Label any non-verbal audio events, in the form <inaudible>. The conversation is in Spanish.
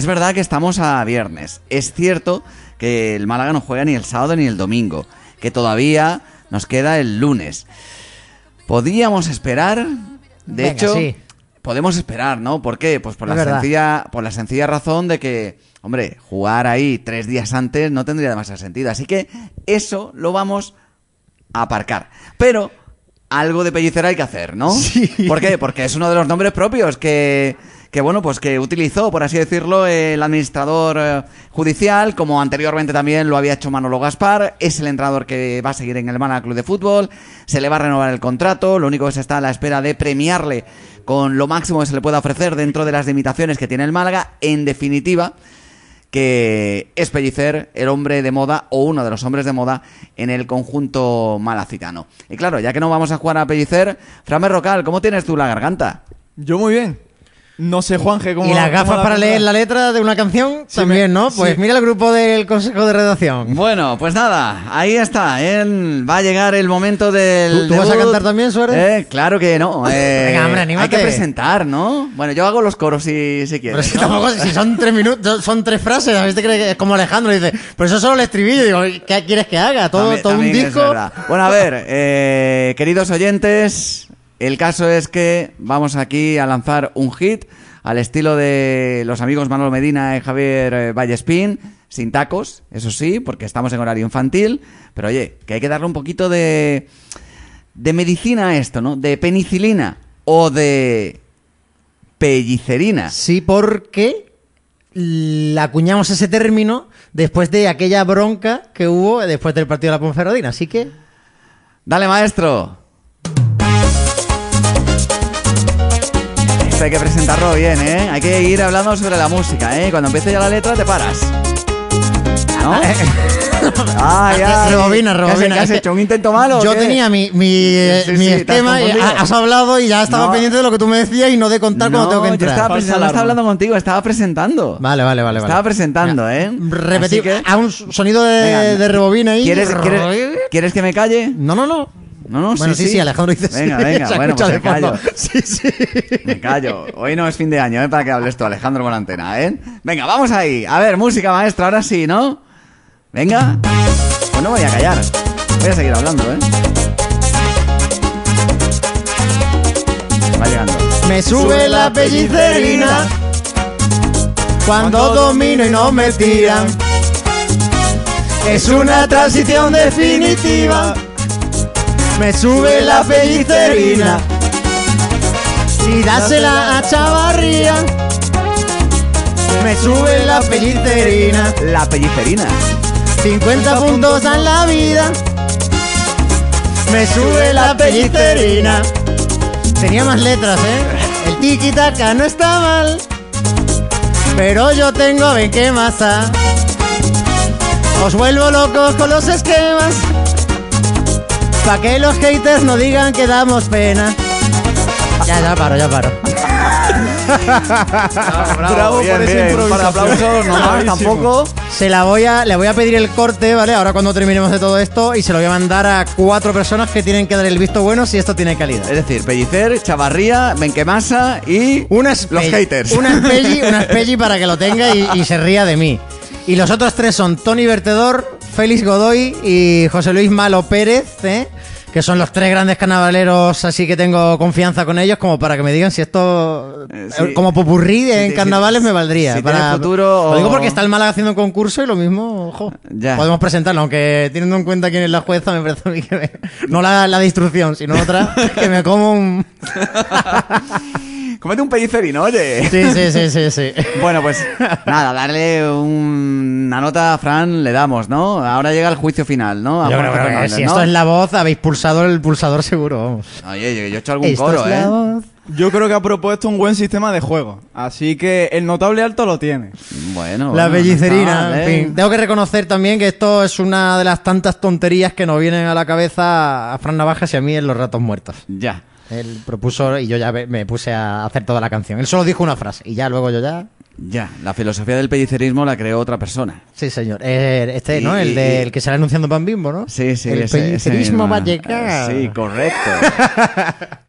es verdad que estamos a viernes. Es cierto que el Málaga no juega ni el sábado ni el domingo, que todavía nos queda el lunes. Podríamos esperar, de Venga, hecho, sí. podemos esperar, ¿no? ¿Por qué? Pues por Es la verdad. sencilla, por la sencilla razón de que, hombre, jugar ahí tres días antes no tendría demasiado sentido. Así que eso lo vamos a aparcar. Pero algo de pellicera hay que hacer, ¿no? <laughs> ¿Por qué? Porque es uno de los nombres propios que, que bueno, pues que utilizó, por así decirlo, el administrador eh, judicial, como anteriormente también lo había hecho Manolo Gaspar. Es el entrenador que va a seguir en el Málaga Club de Fútbol. Se le va a renovar el contrato. Lo único que se está a la espera de premiarle con lo máximo que se le pueda ofrecer dentro de las limitaciones que tiene el Málaga. En definitiva, que es Pellicer el hombre de moda o uno de los hombres de moda en el conjunto malacitano. Y claro, ya que no vamos a jugar a Pellicer, Frame Rocal, ¿cómo tienes tú la garganta? Yo muy bien. No sé, Juanje, cómo. Y las gafas para leer la letra de una canción Sí, también, ¿no? Pues sí. mira el grupo del Consejo de Redacción. Bueno, pues nada, ahí está. ¿eh? Va a llegar el momento del. ¿Tú- tú vas a cantar también, Suárez? Eh, claro que no. <laughs> eh, Venga, hombre, Hay anímate. que presentar, ¿no? Bueno, yo hago los coros si, si Pero quieres. si ¿no? tampoco, si son tres minutos, <laughs> son tres frases, a veces te crees que es como Alejandro dice, pero eso es solo el estribillo, digo, ¿qué quieres que haga? Todo, También- todo un disco. Bueno, a ver, eh, queridos oyentes, el caso es que vamos aquí a lanzar un hit al estilo de los amigos Manolo Medina y Javier eh, Vallespín, sin tacos, eso sí, porque estamos en horario infantil, pero oye, que hay que darle un poquito de, de medicina a esto, ¿no? De penicilina o de pellicerina. Sí, porque la acuñamos ese término después de aquella bronca que hubo después del partido de la Ponferradina, así que Dale, maestro. Esto hay que presentarlo bien, ¿eh? Hay que ir hablando sobre la música, ¿eh? Cuando empiece ya la letra te paras. ¿No? ah, <laughs> ya. Rebobina, ¿Qué has- rebobina. ¿Qué has hecho? ¿Un intento malo? Yo tenía mi, mi, eh, Sí, mi sí, te has esquema y has hablado y ya estaba No. pendiente de lo que tú me decías y no de contar cuando No, tengo que yo entrar. estaba, no estaba hablando contigo, estaba presentando. Vale, vale, vale. Estaba vale. presentando, ¿eh? Repetir, que- a un sonido de, Venga, de rebobina ahí. ¿Quieres, quieres, ¿Quieres que me calle? No, no, no. No, no, bueno, sí, sí, Alejandro dice Venga, sí. venga, bueno, pues me callo. Sí, sí. Me callo. Hoy no es fin de año, ¿eh? Para que hables tú, Alejandro, con antena, ¿eh? Venga, vamos ahí. A ver, música, maestro, ahora sí, ¿no? Venga. Pues no voy a callar. Voy a seguir hablando, ¿eh? Va llegando. Me sube la pellicerina cuando domino y no me tiran. Es una transición definitiva. Me sube la pellicerina y dásela a Chavarría. Me sube la pellicerina. La pellicerina. 50 puntos en la vida. Me sube la pellicerina. Tenía más letras, ¿eh? El tiki taka no está mal. Pero yo tengo a ver qué más ha. Os vuelvo locos con los esquemas. Pa' que los haters no digan que damos pena. Ya, ya paro, ya paro. Bravo bien, por esa bien. Improvisación. aplausos, no más tampoco. Se la voy a, le voy a pedir el corte, ¿vale? Ahora cuando terminemos de todo esto y se lo voy a mandar a cuatro personas que tienen que dar el visto bueno si esto tiene calidad. Es decir, Pellicer, Chavarría, Benquemasa y Una los haters. Una espelli, una <laughs> espelli para que lo tenga y, y se ría de mí. Y los otros tres son Tony Vertedor, Félix Godoy y José Luis Malo Pérez, ¿eh? Que son los tres grandes carnavaleros, así que tengo confianza con ellos como para que me digan si esto Eh, sí. eh, como popurrí en sí, carnavales me valdría. Si para, futuro Lo digo o- porque está el Málaga haciendo un concurso y lo mismo, ojo, Ya. podemos presentarlo, aunque teniendo en cuenta quién es la jueza, me parece a mí que me- no la, la de instrucción, sino otra, <laughs> que me como un... <laughs> Comete un pellicerino, oye. Sí, sí, sí, sí, sí. <laughs> Bueno, pues nada, darle un- una nota a Fran le damos, ¿no? Ahora llega el juicio final, ¿no? A Yo creo que Fernández, si ¿no? esto es la voz, habéis pulsado el pulsador seguro, vamos. Oye, yo, yo he hecho algún Esto coro, es la ¿eh? voz. Yo creo que ha propuesto un buen sistema de juego. Así que el notable alto lo tiene. Bueno, La bueno, bellicerina, no está mal, en fin. Tengo que reconocer también que esto es una de las tantas tonterías que nos vienen a la cabeza a Fran Navajas y a mí en Los Ratos Muertos. Ya. Él propuso y yo ya me- me puse a hacer toda la canción. Él solo dijo una frase y ya luego yo ya... Ya, la filosofía del pellicerismo la creó otra persona. Sí, señor. Eh, este, Y- ¿no? El y- del que sale anunciando Pan Bimbo, ¿no? Sí, sí. El ese- ese pellicerismo mismo. va a llegar. Sí, correcto. <laughs>